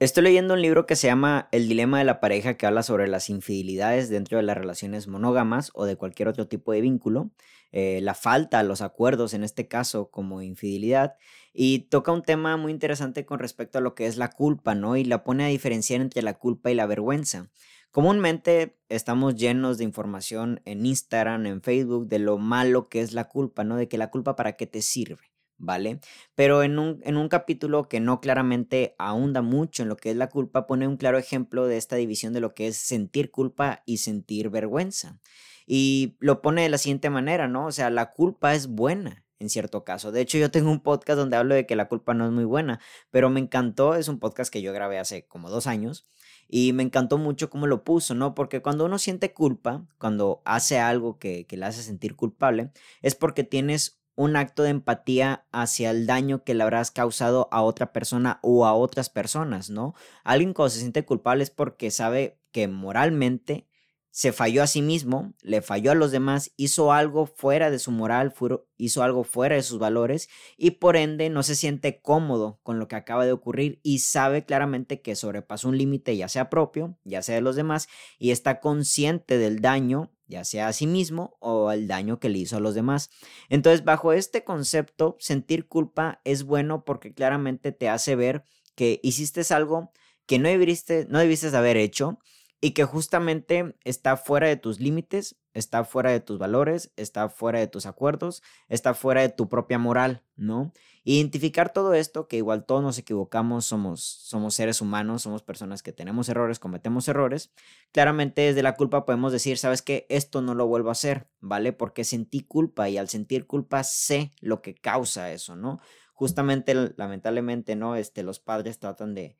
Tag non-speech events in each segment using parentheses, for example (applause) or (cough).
Estoy leyendo un libro que se llama El dilema de la pareja que habla sobre las infidelidades dentro de las relaciones monógamas o de cualquier otro tipo de vínculo, eh, la falta, los acuerdos en este caso como infidelidad y toca un tema muy interesante con respecto a lo que es la culpa, ¿no? Y la pone a diferenciar entre la culpa y la vergüenza. Comúnmente estamos llenos de información en Instagram, en Facebook, de lo malo que es la culpa, ¿no? De que la culpa para qué te sirve. ¿Vale? Pero en un, en un capítulo que no claramente ahonda mucho en lo que es la culpa, pone un claro ejemplo de esta división de lo que es sentir culpa y sentir vergüenza. Y lo pone de la siguiente manera, ¿no? O sea, la culpa es buena en cierto caso. De hecho, yo tengo un podcast donde hablo de que la culpa no es muy buena, pero me encantó, es un podcast que yo grabé hace como dos años. Y me encantó mucho cómo lo puso, ¿no? Porque cuando uno siente culpa, cuando hace algo que, que le hace sentir culpable, es porque tienes un acto de empatía hacia el daño que le habrás causado a otra persona o a otras personas, ¿no? Alguien cuando se siente culpable es porque sabe que moralmente se falló a sí mismo, le falló a los demás, hizo algo fuera de su moral, hizo algo fuera de sus valores y por ende no se siente cómodo con lo que acaba de ocurrir y sabe claramente que sobrepasó un límite ya sea propio, ya sea de los demás y está consciente del daño ya sea a sí mismo o el daño que le hizo a los demás. Entonces, bajo este concepto, sentir culpa es bueno porque claramente te hace ver que hiciste algo que no debiste, no debiste haber hecho y que justamente está fuera de tus límites, está fuera de tus valores, está fuera de tus acuerdos, está fuera de tu propia moral, ¿no? Identificar todo esto, que igual todos nos equivocamos, somos, somos seres humanos, somos personas que tenemos errores, cometemos errores, claramente desde la culpa podemos decir, sabes que esto no lo vuelvo a hacer, ¿vale? Porque sentí culpa y al sentir culpa sé lo que causa eso, ¿no? Justamente, lamentablemente, ¿no? Este, los padres tratan de,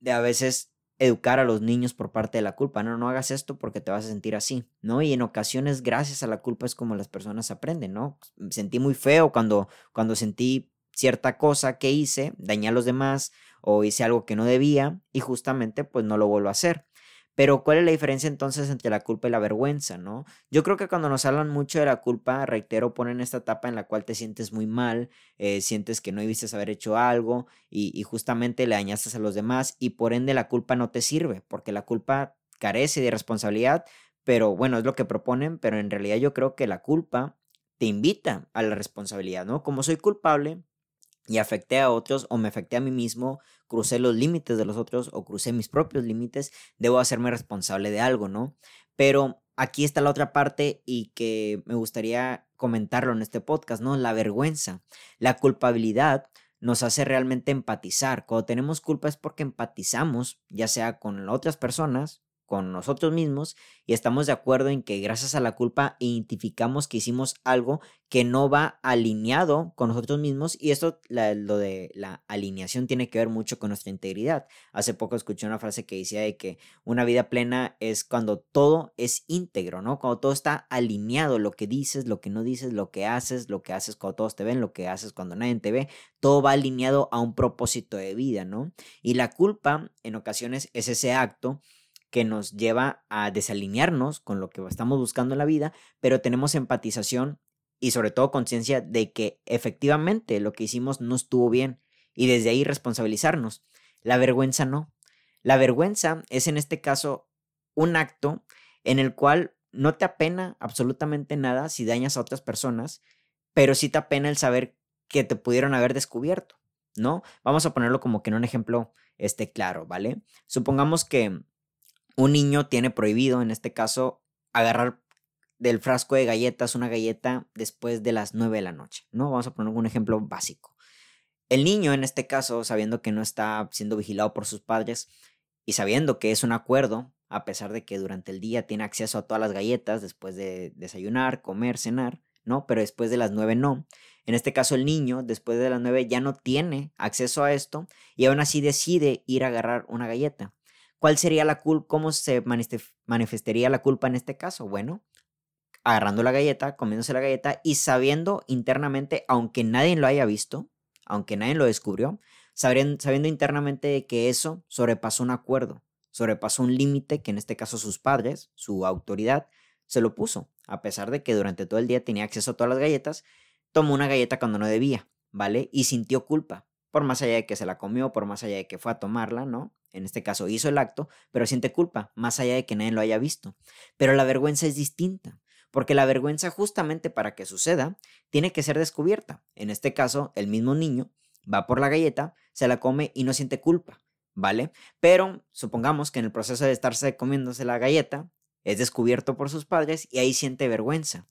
de a veces educar a los niños por parte de la culpa. No, no hagas esto porque te vas a sentir así, ¿no? Y en ocasiones, gracias a la culpa es como las personas aprenden, ¿no? Sentí muy feo cuando, cuando sentí cierta cosa que hice, dañé a los demás o hice algo que no debía y justamente pues no lo vuelvo a hacer. Pero ¿cuál es la diferencia entonces entre la culpa y la vergüenza, no? Yo creo que cuando nos hablan mucho de la culpa, reitero, ponen esta etapa en la cual te sientes muy mal, eh, sientes que no debiste haber hecho algo y, justamente le dañaste a los demás y por ende la culpa no te sirve, porque la culpa carece de responsabilidad, pero bueno, es lo que proponen, pero en realidad yo creo que la culpa te invita a la responsabilidad, ¿no? Como soy culpable, y afecté a otros o me afecté a mí mismo, crucé los límites de los otros o crucé mis propios límites, debo hacerme responsable de algo, ¿no? Pero aquí está la otra parte y que me gustaría comentarlo en este podcast, ¿no? La vergüenza, la culpabilidad nos hace realmente empatizar. Cuando tenemos culpa es porque empatizamos, ya sea con otras personas con nosotros mismos y estamos de acuerdo en que gracias a la culpa identificamos que hicimos algo que no va alineado con nosotros mismos y esto, lo de la alineación tiene que ver mucho con nuestra integridad. Hace poco escuché una frase que decía de que una vida plena es cuando todo es íntegro, ¿no? Cuando todo está alineado, lo que dices, lo que no dices, lo que haces, lo que haces cuando todos te ven, lo que haces cuando nadie te ve, todo va alineado a un propósito de vida, ¿no? Y la culpa en ocasiones es ese acto que nos lleva a desalinearnos con lo que estamos buscando en la vida, pero tenemos empatización y sobre todo conciencia de que efectivamente lo que hicimos no estuvo bien y desde ahí responsabilizarnos. La vergüenza no. La vergüenza es en este caso un acto en el cual no te apena absolutamente nada si dañas a otras personas, pero sí te apena el saber que te pudieron haber descubierto, ¿no? Vamos a ponerlo como que en un ejemplo este claro, ¿vale? Supongamos que un niño tiene prohibido, en este caso, agarrar del frasco de galletas una galleta después de las 9 de la noche, ¿no? Vamos a poner un ejemplo básico. El niño, en este caso, sabiendo que no está siendo vigilado por sus padres y sabiendo que es un acuerdo, a pesar de que durante el día tiene acceso a todas las galletas después de desayunar, comer, cenar, ¿no? Pero después de las 9 no. En este caso, el niño, después de las 9, ya no tiene acceso a esto y aún así decide ir a agarrar una galleta. ¿Cuál sería la culpa? ¿Cómo se manifestaría la culpa en este caso? Bueno, agarrando la galleta, comiéndose la galleta y sabiendo internamente, aunque nadie lo haya visto, aunque nadie lo descubrió, sabiendo, sabiendo internamente que eso sobrepasó un acuerdo, sobrepasó un límite que en este caso sus padres, su autoridad, se lo puso. A pesar de que durante todo el día tenía acceso a todas las galletas, tomó una galleta cuando no debía, ¿vale? Y sintió culpa. Por más allá de que se la comió, por más allá de que fue a tomarla, ¿no? En este caso hizo el acto, pero siente culpa, más allá de que nadie lo haya visto. Pero la vergüenza es distinta, porque la vergüenza justamente para que suceda, tiene que ser descubierta. En este caso, el mismo niño va por la galleta, se la come y no siente culpa, ¿vale? Pero supongamos que en el proceso de estarse comiéndose la galleta, es descubierto por sus padres y ahí siente vergüenza.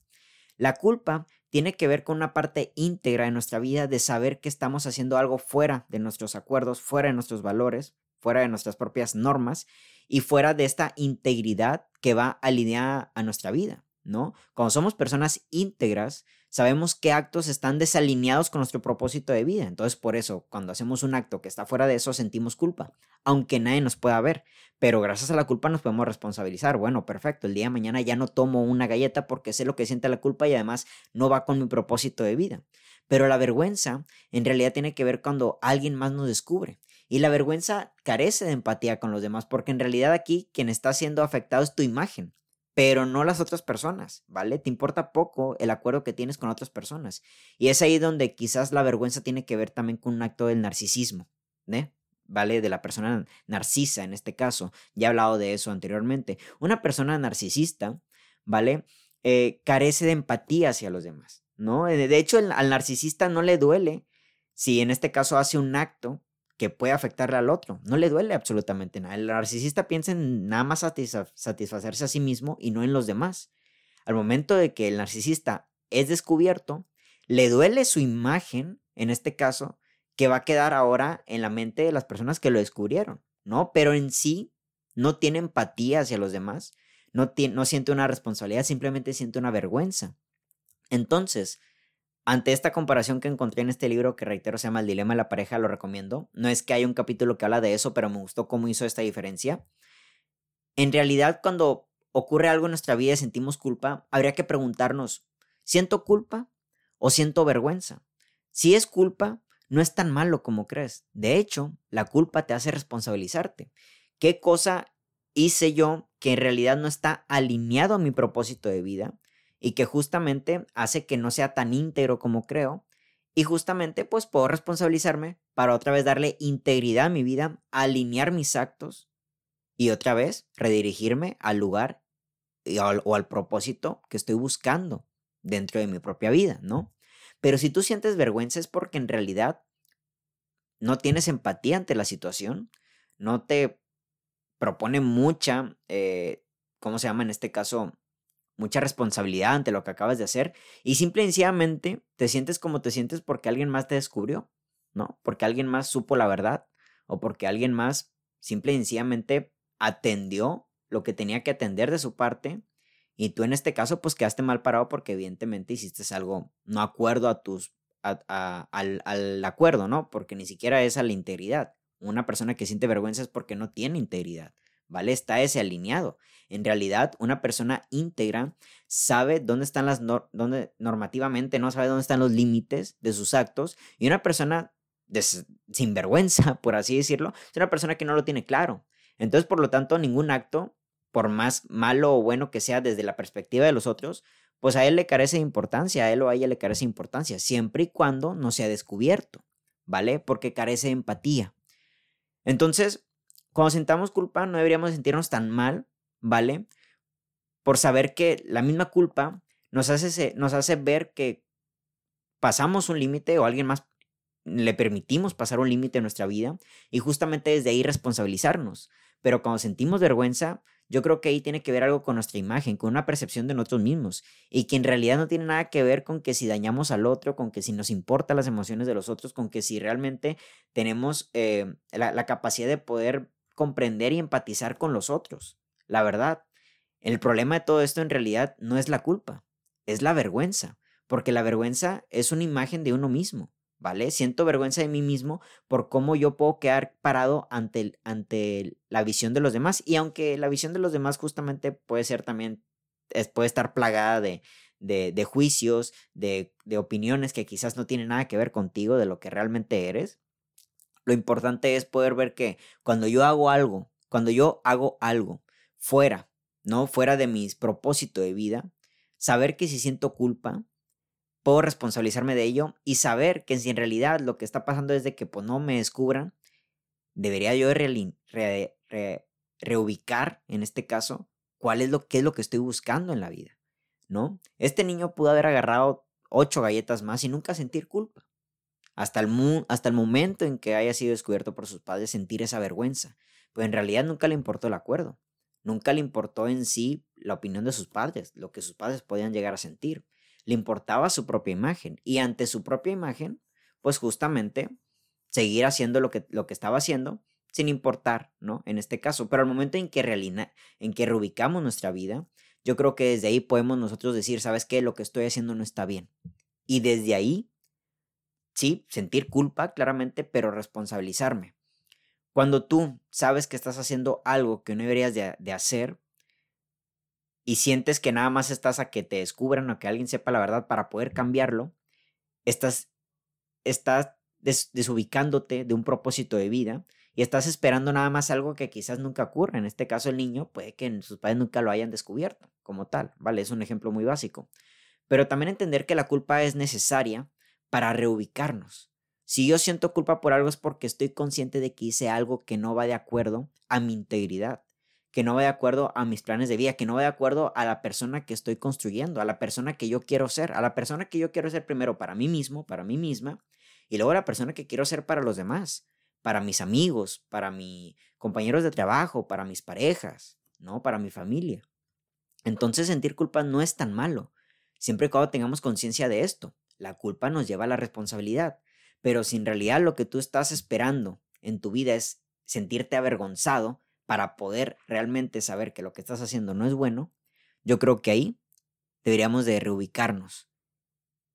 La culpa tiene que ver con una parte íntegra de nuestra vida de saber que estamos haciendo algo fuera de nuestros acuerdos, fuera de nuestros valores, fuera de nuestras propias normas y fuera de esta integridad que va alineada a nuestra vida, ¿no? Cuando somos personas íntegras, sabemos qué actos están desalineados con nuestro propósito de vida. Entonces, por eso, cuando hacemos un acto que está fuera de eso, sentimos culpa, aunque nadie nos pueda ver. Pero gracias a la culpa nos podemos responsabilizar. Bueno, perfecto, el día de mañana ya no tomo una galleta porque sé lo que siente la culpa y además no va con mi propósito de vida. Pero la vergüenza en realidad tiene que ver cuando alguien más nos descubre. Y la vergüenza carece de empatía con los demás porque en realidad aquí quien está siendo afectado es tu imagen pero no las otras personas, ¿vale? Te importa poco el acuerdo que tienes con otras personas. Y es ahí donde quizás la vergüenza tiene que ver también con un acto del narcisismo, ¿eh? ¿Vale? De la persona narcisa en este caso. Ya he hablado de eso anteriormente. Una persona narcisista, ¿vale? Eh, carece de empatía hacia los demás, ¿no? De hecho, al narcisista no le duele si en este caso hace un acto que puede afectarle al otro. No le duele absolutamente nada. El narcisista piensa en nada más satisfacerse a sí mismo y no en los demás. Al momento de que el narcisista es descubierto, le duele su imagen, en este caso, que va a quedar ahora en la mente de las personas que lo descubrieron, ¿no? Pero en sí no tiene empatía hacia los demás, no, tiene, no siente una responsabilidad, simplemente siente una vergüenza. Entonces, ante esta comparación que encontré en este libro, que reitero se llama El Dilema de la Pareja, lo recomiendo. No es que haya un capítulo que habla de eso, pero me gustó cómo hizo esta diferencia. En realidad, cuando ocurre algo en nuestra vida y sentimos culpa, habría que preguntarnos, ¿siento culpa o siento vergüenza? Si es culpa, no es tan malo como crees. De hecho, la culpa te hace responsabilizarte. ¿Qué cosa hice yo que en realidad no está alineado a mi propósito de vida? Y que justamente hace que no sea tan íntegro como creo. Y justamente pues puedo responsabilizarme para otra vez darle integridad a mi vida, alinear mis actos y otra vez redirigirme al lugar o al propósito que estoy buscando dentro de mi propia vida, ¿no? Pero si tú sientes vergüenza es porque en realidad no tienes empatía ante la situación, no te propone mucha, eh, ¿cómo se llama en este caso? Mucha responsabilidad ante lo que acabas de hacer y simple y sencillamente te sientes como te sientes porque alguien más te descubrió, ¿no? Porque alguien más supo la verdad o porque alguien más simple y sencillamente atendió lo que tenía que atender de su parte y tú en este caso pues quedaste mal parado porque evidentemente hiciste algo no acuerdo a tus al, al acuerdo, ¿no? Porque ni siquiera es a la integridad. Una persona que siente vergüenza es porque no tiene integridad. ¿Vale? Está ese alineado. En realidad, una persona íntegra sabe dónde están las, dónde normativamente no sabe dónde están los límites de sus actos y una persona sin vergüenza, (laughs) por así decirlo, es una persona que no lo tiene claro. Entonces, por lo tanto, ningún acto, por más malo o bueno que sea desde la perspectiva de los otros, pues a él le carece de importancia, a él o a ella le carece de importancia, siempre y cuando no sea descubierto, ¿vale? Porque carece de empatía. Entonces, cuando sintamos culpa, no deberíamos sentirnos tan mal, ¿vale? Por saber que la misma culpa nos hace, nos hace ver que pasamos un límite o alguien más le permitimos pasar un límite en nuestra vida y justamente desde ahí responsabilizarnos. Pero cuando sentimos vergüenza, yo creo que ahí tiene que ver algo con nuestra imagen, con una percepción de nosotros mismos y que en realidad no tiene nada que ver con que si dañamos al otro, con que si nos importan las emociones de los otros, con que si realmente tenemos eh, la capacidad de poder comprender y empatizar con los otros. La verdad, el problema de todo esto en realidad no es la culpa, es la vergüenza, porque la vergüenza es una imagen de uno mismo, ¿vale? Siento vergüenza de mí mismo por cómo yo puedo quedar parado ante, ante la visión de los demás. Y aunque la visión de los demás justamente puede ser también, puede estar plagada de, de, juicios, de, de opiniones que quizás no tienen nada que ver contigo, de lo que realmente eres, lo importante es poder ver que cuando yo hago algo, cuando yo hago algo fuera, ¿no? Fuera de mis propósitos de vida, saber que si siento culpa, puedo responsabilizarme de ello y saber que si en realidad lo que está pasando es de que pues, no me descubran, debería yo reubicar, en este caso, cuál es lo, qué es lo que estoy buscando en la vida, ¿no? Este niño pudo haber agarrado ocho galletas más y nunca sentir culpa. Hasta el, hasta el momento en que haya sido descubierto por sus padres, sentir esa vergüenza. Pero en realidad nunca le importó el acuerdo. Nunca le importó en sí la opinión de sus padres, lo que sus padres podían llegar a sentir. Le importaba su propia imagen. Y ante su propia imagen, pues justamente seguir haciendo lo que, lo que estaba haciendo sin importar, ¿no? En este caso. Pero al momento en que, en que reubicamos nuestra vida, yo creo que desde ahí podemos nosotros decir, ¿sabes qué? Lo que estoy haciendo no está bien. Y desde ahí, sí, sentir culpa, claramente, pero responsabilizarme. Cuando tú sabes que estás haciendo algo que no deberías de, hacer y sientes que nada más estás a que te descubran o que alguien sepa la verdad para poder cambiarlo, estás, estás desubicándote de un propósito de vida y estás esperando nada más algo que quizás nunca ocurra. En este caso, el niño puede que sus padres nunca lo hayan descubierto como tal, ¿vale? Es un ejemplo muy básico. Pero también entender que la culpa es necesaria para reubicarnos. Si yo siento culpa por algo es porque estoy consciente de que hice algo que no va de acuerdo a mi integridad, que no va de acuerdo a mis planes de vida, que no va de acuerdo a la persona que estoy construyendo, a la persona que yo quiero ser, a la persona que yo quiero ser primero para mí mismo, para mí misma, y luego a la persona que quiero ser para los demás para mis amigos, para mis compañeros de trabajo, para mis parejas, ¿no? Para mi familia. Entonces sentir culpa no es tan malo, siempre y cuando tengamos conciencia de esto. La culpa nos lleva a la responsabilidad, pero si en realidad lo que tú estás esperando en tu vida es sentirte avergonzado para poder realmente saber que lo que estás haciendo no es bueno, yo creo que ahí deberíamos de reubicarnos,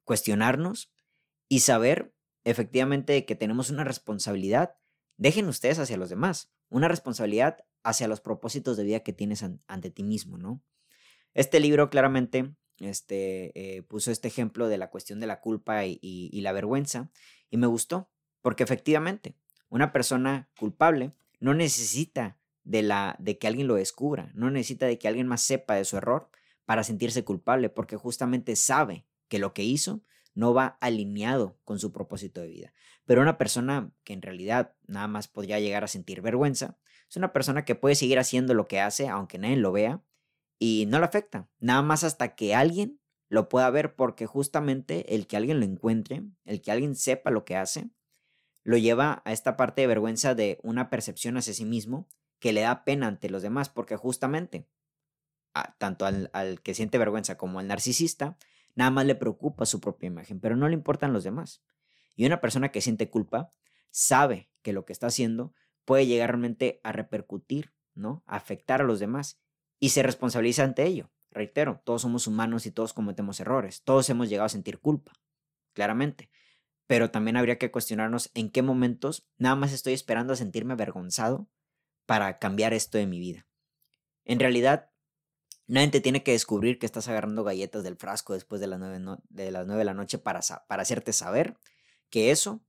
cuestionarnos y saber efectivamente que tenemos una responsabilidad, dejen ustedes hacia los demás, una responsabilidad hacia los propósitos de vida que tienes ante ti mismo, ¿no? Este libro claramente este, eh, puso este ejemplo de la cuestión de la culpa y, la vergüenza y me gustó, porque efectivamente una persona culpable no necesita de, la, de que alguien lo descubra, no necesita de que alguien más sepa de su error para sentirse culpable, porque justamente sabe que lo que hizo no va alineado con su propósito de vida. Pero una persona que en realidad nada más podría llegar a sentir vergüenza, es una persona que puede seguir haciendo lo que hace aunque nadie lo vea y no le afecta, nada más hasta que alguien lo pueda ver porque justamente el que alguien lo encuentre, el que alguien sepa lo que hace, lo lleva a esta parte de vergüenza de una percepción hacia sí mismo que le da pena ante los demás porque justamente tanto al, al que siente vergüenza como al narcisista, Nada más le preocupa su propia imagen, pero no le importan los demás. Y una persona que siente culpa sabe que lo que está haciendo puede llegar realmente a repercutir, ¿no? A afectar a los demás y se responsabiliza ante ello. Reitero, todos somos humanos y todos cometemos errores. Todos hemos llegado a sentir culpa, claramente. Pero también habría que cuestionarnos en qué momentos nada más estoy esperando a sentirme avergonzado para cambiar esto de mi vida. En realidad, Nadie te tiene que descubrir que estás agarrando galletas del frasco después de las nueve, de, las de la noche para, para hacerte saber que eso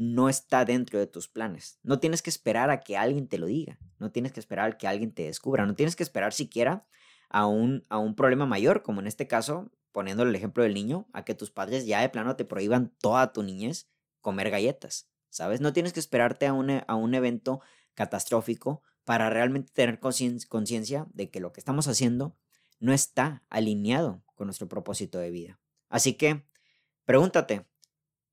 no está dentro de tus planes. No tienes que esperar a que alguien te lo diga. No tienes que esperar a que alguien te descubra. No tienes que esperar siquiera a un, a un problema mayor, como en este caso, poniendo el ejemplo del niño, a que tus padres ya de plano te prohíban toda tu niñez comer galletas. ¿Sabes? No tienes que esperarte a un, a un evento catastrófico para realmente tener conciencia de que lo que estamos haciendo no está alineado con nuestro propósito de vida. Así que, pregúntate,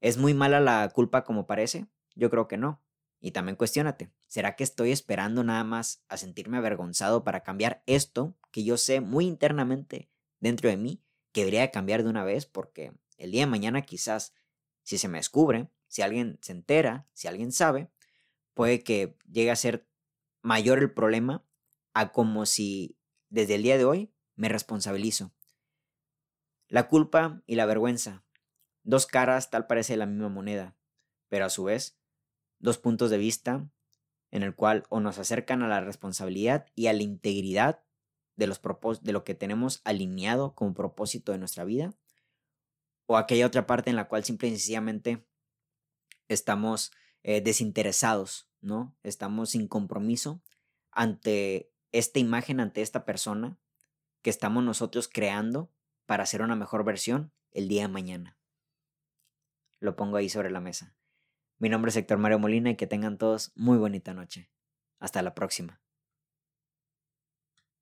¿es muy mala la culpa como parece? Yo creo que no. Y también cuestiónate, ¿será que estoy esperando nada más a sentirme avergonzado para cambiar esto que yo sé muy internamente dentro de mí que debería cambiar de una vez? Porque el día de mañana quizás, si se me descubre, si alguien se entera, si alguien sabe, puede que llegue a ser mayor el problema a como si desde el día de hoy me responsabilizo. La culpa y la vergüenza, dos caras tal parece la misma moneda, pero a su vez, dos puntos de vista en el cual o nos acercan a la responsabilidad y a la integridad de, los de lo que tenemos alineado como propósito de nuestra vida, o aquella otra parte en la cual simple y sencillamente estamos eh, desinteresados, ¿no? Estamos sin compromiso ante esta imagen, ante esta persona que estamos nosotros creando para hacer una mejor versión el día de mañana. Lo pongo ahí sobre la mesa. Mi nombre es Héctor Mario Molina y que tengan todos muy bonita noche. Hasta la próxima.